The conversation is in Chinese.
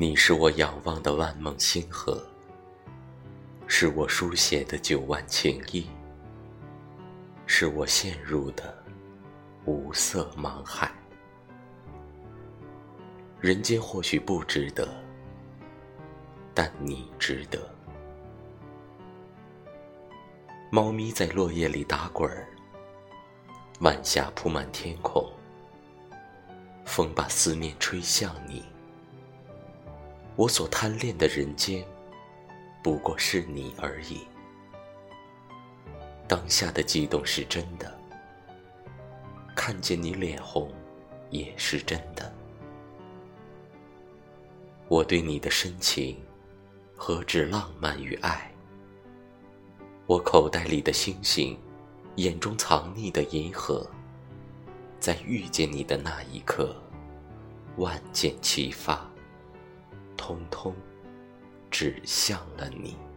你是我仰望的万梦星河，是我书写的九万情意，是我陷入的无色茫海。人间或许不值得，但你值得。猫咪在落叶里打滚儿，晚霞铺满天空，风把思念吹向你。我所贪恋的人间，不过是你而已。当下的激动是真的，看见你脸红也是真的。我对你的深情，何止浪漫与爱？我口袋里的星星，眼中藏匿的银河，在遇见你的那一刻，万箭齐发。通通指向了你。